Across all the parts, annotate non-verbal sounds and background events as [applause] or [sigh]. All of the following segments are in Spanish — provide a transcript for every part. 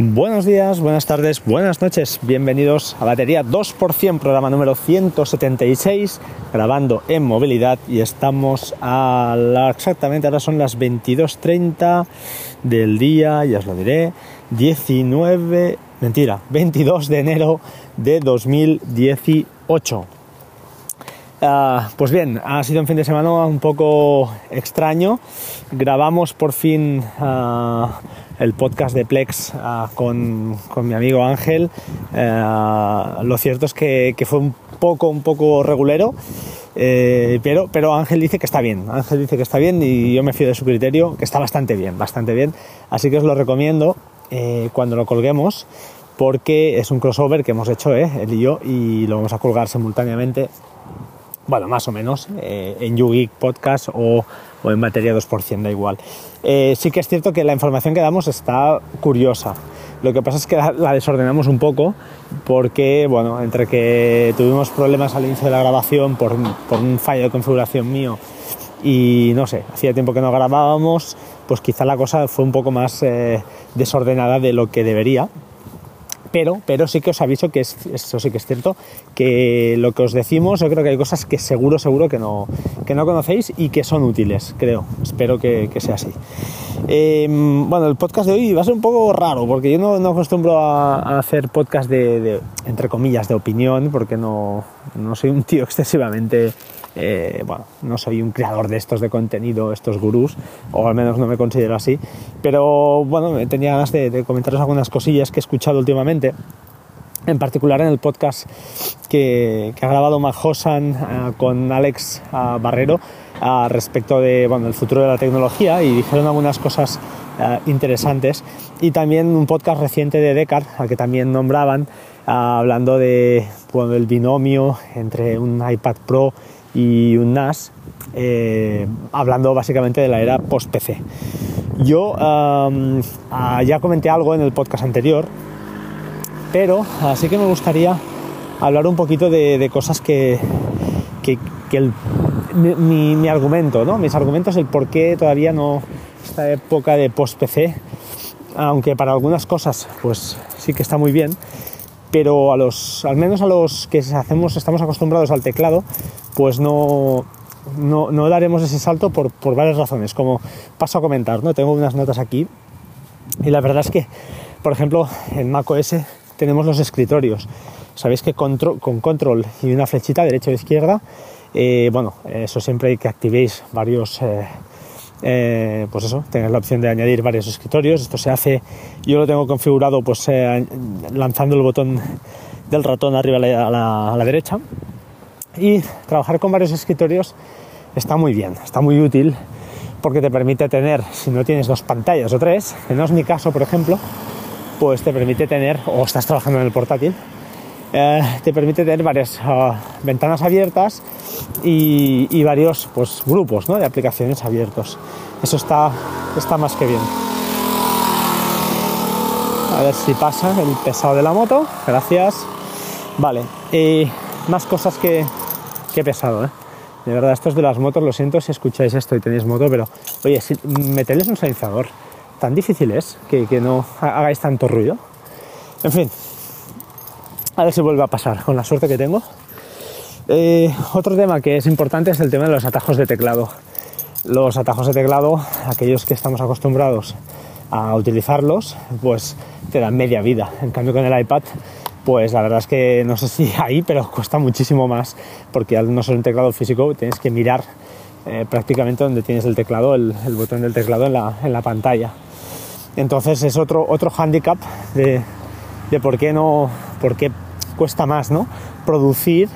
Buenos días, buenas tardes, buenas noches. Bienvenidos a Batería 2%, programa número 176, grabando en movilidad y estamos a la, exactamente, ahora son las 22.30 del día, ya os lo diré, 19, mentira, 22 de enero de 2018. Ah, pues bien, ha sido un fin de semana un poco extraño. Grabamos por fin ah, el podcast de Plex ah, con, mi amigo Ángel. lo cierto es que, fue un poco, un poco regulero. Eh, pero, pero Ángel dice que está bien, Ángel dice que está bien y yo me fío de su criterio, que está bastante bien, bastante bien. Así que os lo recomiendo eh, cuando lo colguemos, porque es un crossover que hemos hecho eh, él y yo y lo vamos a colgar simultáneamente bueno, más o menos, eh, en YouGeek Podcast o, en Materia 2%, da igual. Eh, sí que es cierto que la información que damos está curiosa. Lo que pasa es que la, desordenamos un poco porque, bueno, entre que tuvimos problemas al inicio de la grabación por, un fallo de configuración mío y no sé, hacía tiempo que no grabábamos, pues quizá la cosa fue un poco más eh, desordenada de lo que debería pero, pero sí que os aviso que es, eso sí que es cierto, que lo que os decimos, yo creo que hay cosas que seguro, seguro que no, que no conocéis y que son útiles, creo. Espero que, sea así. Em, bueno, el podcast de hoy va a ser un poco raro, porque yo no, no acostumbro a, hacer podcast de, entre comillas, de opinión, porque no, no soy un tío excesivamente eh, bueno, no soy un creador de estos de contenido, estos gurús, o al menos no me considero así, pero bueno, tenía ganas de, comentaros algunas cosillas que he escuchado últimamente en particular en el podcast que, ha grabado Majosan uh, con Alex uh, Barrero uh, respecto de bueno, el futuro de la tecnología y dijeron algunas cosas interesantes. Y también un podcast reciente de Descartes al que también nombraban hablando de bueno, el binomio entre un iPad Pro y un NAS, eh, hablando básicamente de la era post-PC. Yo ah, ya comenté algo en el podcast anterior, pero así que me gustaría hablar un poquito de, cosas que, que, mi, argumento, ¿no? mis argumentos, el por qué todavía no esta época de post-PC, aunque para algunas cosas pues sí que está muy bien, pero a los, al menos a los que hacemos, estamos acostumbrados al teclado, pues no, no, daremos ese salto por, varias razones, como paso a comentar, ¿no? Tengo unas notas aquí y la verdad es que, por ejemplo, en macOS tenemos los escritorios. Sabéis que con control y una flechita derecha o izquierda, eh, bueno, eso siempre hay que activéis varios... Eh, eh, pues eso, tener la opción de añadir varios escritorios. Esto se hace, yo lo tengo configurado pues lanzando el botón del ratón arriba a la derecha y trabajar con varios escritorios está muy bien, está muy útil porque te permite tener, si no tienes dos pantallas o tres, que no es mi caso, por ejemplo, pues te permite tener, o estás trabajando en el portátil, eh, te permite tener varias ah, ventanas abiertas y, varios pues, grupos de aplicaciones abiertos. Eso está, está más que bien. A ver si pasa el pesado de la moto. Gracias. Vale. más cosas que, Qué pesado, ¿eh? De verdad, estos de las motos, lo siento si escucháis esto y tenéis moto, pero oye, si, meterles un silenciador. Tan difícil es que, no hagáis tanto ruido. En fin, a ver si vuelve a pasar con la suerte que tengo. Eh, otro tema que es importante es el tema de los atajos de teclado. Los atajos de teclado, aquellos que estamos acostumbrados a utilizarlos, pues te dan media vida. En cambio con el iPad pues la verdad es que no sé si [laughs] ahí, pero cuesta muchísimo más, porque al no ser un teclado físico tienes que mirar eh, prácticamente donde tienes el teclado, el, botón del teclado en la, pantalla. Entonces es otro, otro hándicap de, por qué no, por qué cuesta más, ¿no? Producir,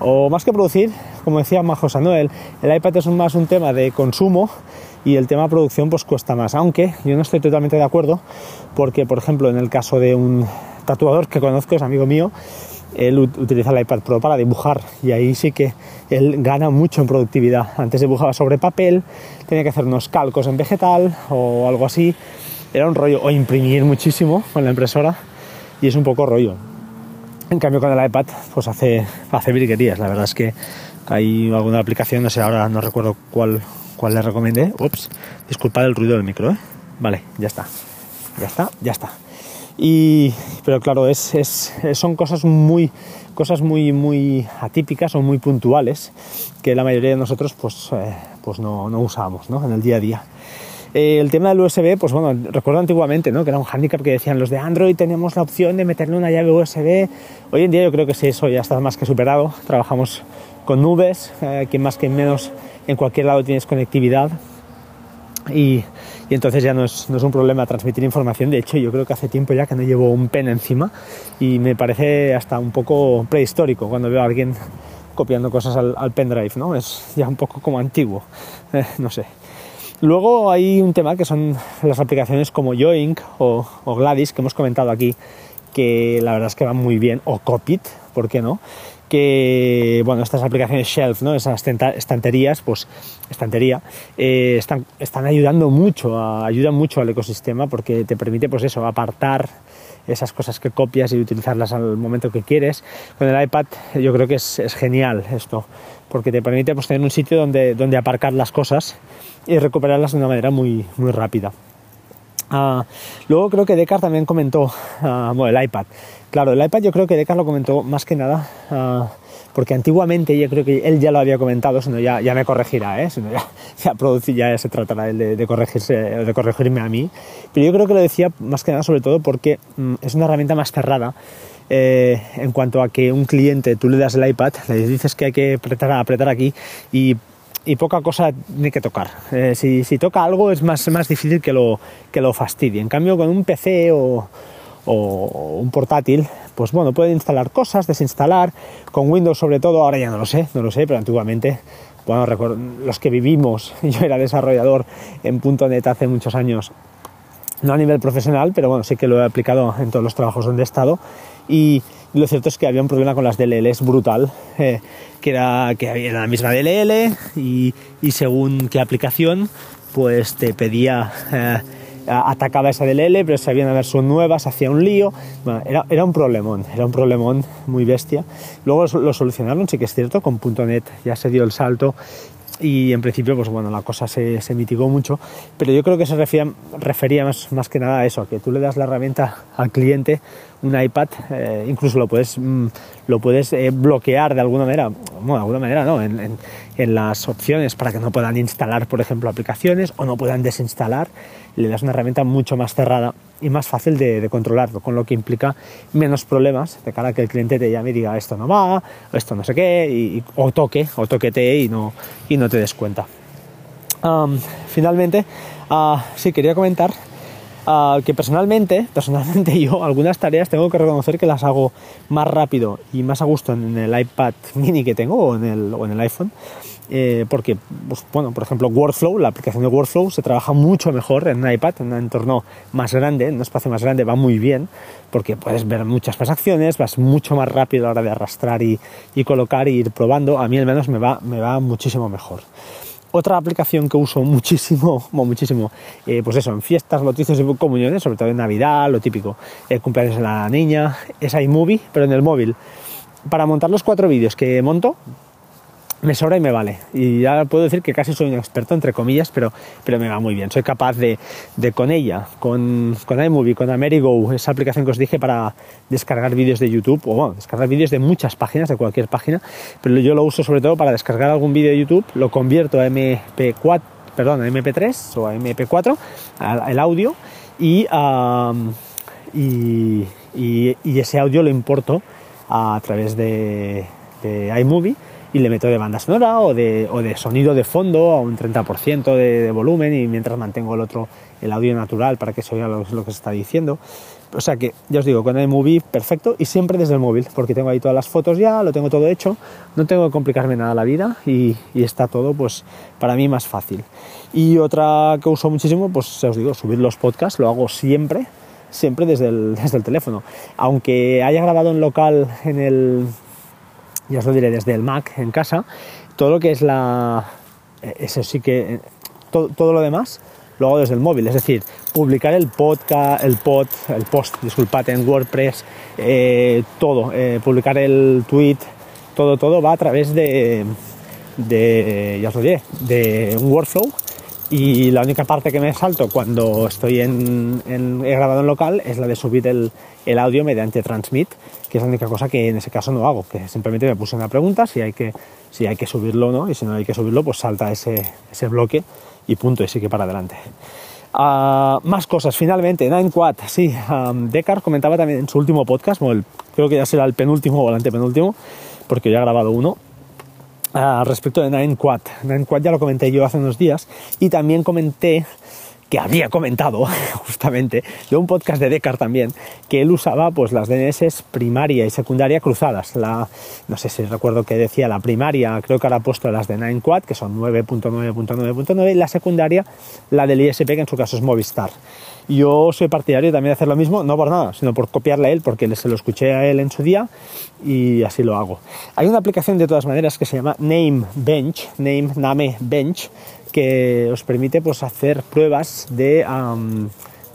o más que producir, como decía Majo Samuel, el iPad es más un tema de consumo y el tema producción pues cuesta más, aunque yo no estoy totalmente de acuerdo, porque por ejemplo en el caso de un tatuador que conozco, es amigo mío, él utiliza el iPad Pro para dibujar y ahí sí que él gana mucho en productividad. Antes dibujaba sobre papel, tenía que hacer unos calcos en vegetal o algo así. Era un rollo, o imprimir muchísimo con la impresora y es un poco rollo. En cambio con el iPad pues hace, hace virguerías. La verdad es que hay alguna aplicación, no sé, ahora no recuerdo cuál, cuál le recomendé. Ups, disculpad el ruido del micro, ¿eh? Vale, ya está. Ya está, ya está. Y, pero claro, es, es, son cosas muy, cosas muy, muy atípicas o muy puntuales que la mayoría de nosotros pues, eh, pues no, no usamos ¿no? en el día a día. Eh, el tema del USB, pues bueno, recuerdo antiguamente, ¿no? Que era un handicap que decían los de Android tenemos la opción de meterle una llave USB. Hoy en día yo creo que sí, eso ya está más que superado. Trabajamos con nubes, eh, que más que menos en cualquier lado tienes conectividad. Y, y entonces ya no es, no es, un problema transmitir información. De hecho, yo creo que hace tiempo ya que no llevo un pen encima y me parece hasta un poco prehistórico cuando veo a alguien copiando cosas al, al pendrive, ¿no? Es ya un poco como antiguo, eh, no sé. Luego hay un tema que son las aplicaciones como Yoink o, o, Gladys que hemos comentado aquí, que la verdad es que van muy bien, o Copit, ¿por qué no? Que, bueno, estas aplicaciones Shelf, ¿no? Esas estanterías, pues, estantería, eh, están, están ayudando mucho, a, ayudan mucho al ecosistema porque te permite, pues eso, apartar esas cosas que copias y utilizarlas al momento que quieres. Con el iPad yo creo que es, es genial esto, porque te permite pues, tener un sitio donde, donde aparcar las cosas y recuperarlas de una manera muy, muy rápida. Uh, luego creo que Decar también comentó uh, bueno, el iPad. Claro, el iPad yo creo que Decar lo comentó más que nada uh, porque antiguamente yo creo que él ya lo había comentado, sino ya, ya me corregirá, ¿eh? sino ya, [laughs] ya, ya se tratará de, de, corregirse, de corregirme a mí. Pero yo creo que lo decía más que nada sobre todo porque mm, es una herramienta más cerrada eh, en cuanto a que un cliente, tú le das el iPad, le dices que hay que apretar, aquí y poca cosa tiene que tocar. Eh, si, toca algo es más, difícil que lo, que lo fastidie. En cambio, con un PC o, un portátil, pues bueno, puede instalar cosas, desinstalar, con Windows sobre todo, ahora ya no lo sé, no lo sé, pero antiguamente, bueno, los que vivimos, [laughs] yo era desarrollador en .NET hace muchos años, no a nivel profesional, pero bueno, sí que lo he aplicado en todos los trabajos donde he estado y lo cierto es que había un problema con las DLLs brutal, eh, que era que había la misma DLL y, y, según qué aplicación, pues te pedía, eh, atacaba esa DLL, pero si había una versión nueva, hacía un lío. Bueno, era, era, un problemón, era un problemón muy bestia. Luego lo, lo solucionaron, sí que es cierto, con .NET ya se dio el salto y en principio pues bueno la cosa se, se mitigó mucho pero yo creo que se refería, más, más, que nada a eso que tú le das la herramienta al cliente un iPad eh, incluso lo puedes mm, lo puedes eh, bloquear de alguna manera de alguna manera no en, en, en, las opciones para que no puedan instalar por ejemplo aplicaciones o no puedan desinstalar le das una herramienta mucho más cerrada y más fácil de, controlarlo, con lo que implica menos problemas de cara a que el cliente te llame y diga esto no va, esto no sé qué, y, o toque, o toquete y no, y no te des cuenta. Finalmente, uh, sí quería comentar uh, que personalmente, personalmente [laughs] yo algunas tareas tengo que reconocer que las hago más rápido y más a gusto en el iPad mini que tengo o en el, o en el iPhone eh, porque, pues, bueno, por ejemplo, Workflow, la aplicación de Workflow se trabaja mucho mejor en un iPad, en un entorno más grande, en un espacio más grande, va muy bien, porque puedes ver muchas más acciones, vas mucho más rápido a la hora de arrastrar y, y colocar y ir probando, a mí al menos me va, me va muchísimo mejor. Otra aplicación que uso muchísimo, [laughs] muchísimo, eh, pues eso, en fiestas, noticias y comuniones, sobre todo en Navidad, lo típico, el cumpleaños de la niña, es iMovie, pero en el móvil. Para montar los cuatro vídeos que monto, me sobra y me vale. Y ya puedo decir que casi soy un experto, entre comillas, pero, pero me va muy bien. Soy capaz de, de con ella, con, con iMovie, con AmeriGo, esa aplicación que os dije para descargar vídeos de YouTube, o bueno, descargar vídeos de muchas páginas, de cualquier página, pero yo lo uso sobre todo para descargar algún vídeo de YouTube, lo convierto a MP4, perdón, a MP3 o a MP4, el audio, y, y, y, y, ese audio lo importo a través de, de iMovie y le meto de banda sonora o de, o de sonido de fondo a un 30% de, de, volumen y mientras mantengo el otro, el audio natural para que se oiga lo, que se está diciendo. O sea que, ya os digo, con el movie perfecto y siempre desde el móvil, porque tengo ahí todas las fotos ya, lo tengo todo hecho, no tengo que complicarme nada la vida y, y está todo pues para mí más fácil. Y otra que uso muchísimo, pues ya os digo, subir los podcasts, lo hago siempre, siempre desde el, [laughs] desde el teléfono. Aunque haya grabado en local en el, ya os lo diré desde el Mac en casa, todo lo que es la... Eso sí que... Todo, todo lo demás lo hago desde el móvil, es decir, publicar el podcast, el pod, el post, disculpad, en WordPress, eh, todo, eh, publicar el tweet, todo, todo va a través de, de ya os lo diré, de un workflow Y la única parte que me salto cuando estoy en, en he grabado en local es la de subir el, el, audio mediante Transmit, que es la única cosa que en ese caso no hago, que simplemente me puse una pregunta si hay que, si hay que subirlo o no, y si no hay que subirlo, pues salta ese, ese bloque y punto, y sigue para adelante. Uh, más cosas, finalmente, Quad, sí, um, comentaba también en su último podcast, creo que ya será el penúltimo o el antepenúltimo, porque ya he grabado uno, uh, respecto de Nine Quad. Nine Quad ya lo comenté yo hace unos días y también comenté que había comentado [laughs] justamente de un podcast de Descartes también, que él usaba pues las DNS primaria y secundaria cruzadas. La, no sé si recuerdo que decía la primaria, creo que ahora ha puesto las de 9 Quad, que son 9.9.9.9, y la secundaria, la del ISP, que en su caso es Movistar. Yo soy partidario también de hacer lo mismo, no por nada, sino por copiarle a él, porque se lo escuché a él en su día y así lo hago. Hay una aplicación de todas maneras que se llama Name Bench, Name Name Bench, que os permite pues, hacer pruebas de,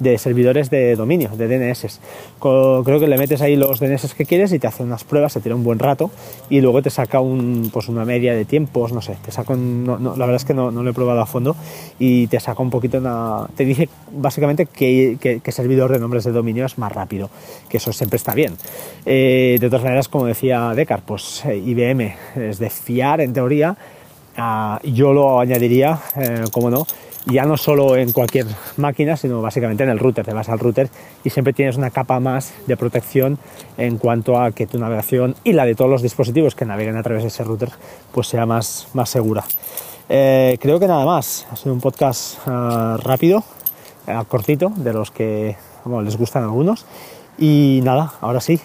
de servidores de dominio, de DNS. Creo que le metes ahí los DNS que quieres y te hace unas pruebas, se tira un buen rato y luego te saca un, pues una media de tiempos, no sé, te saca la verdad es que no, no, lo he probado a fondo y te saca un poquito, una, te dice básicamente qué que, servidor de nombres de dominio es más rápido, que eso siempre está bien. Eh, de todas maneras, como decía Descartes, pues eh, IBM es de fiar en teoría, Ah, yo lo añadiría, eh, como no, ya no solo en cualquier máquina, sino básicamente en el router. Te vas al router y siempre tienes una capa más de protección en cuanto a que tu navegación y la de todos los dispositivos que naveguen a través de ese router pues sea más, más segura. Eh, creo que nada más. Ha sido un podcast ah, rápido, eh, cortito, de los que les gustan algunos. Y nada, ahora sí,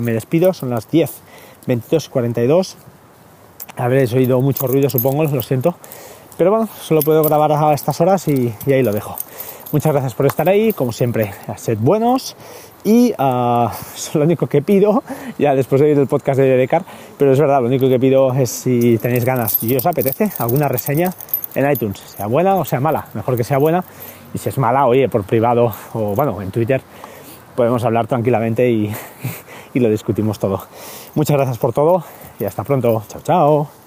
me despido. Son las 10, 22 y 42 habréis oído mucho ruido, supongo, lo siento. Pero bueno, solo puedo grabar a estas horas y, ahí lo dejo. Muchas gracias por estar ahí, como siempre, sed buenos y uh, [laughs] lo único que pido, ya después de oír el podcast de Decar, pero es verdad, lo único que pido es si tenéis ganas y os apetece alguna reseña en iTunes, sea buena o sea mala, mejor que sea buena y si es mala, oye, por privado o bueno, en Twitter podemos hablar tranquilamente y, [laughs] y lo discutimos todo. Muchas gracias por todo y hasta pronto. Chao, chao.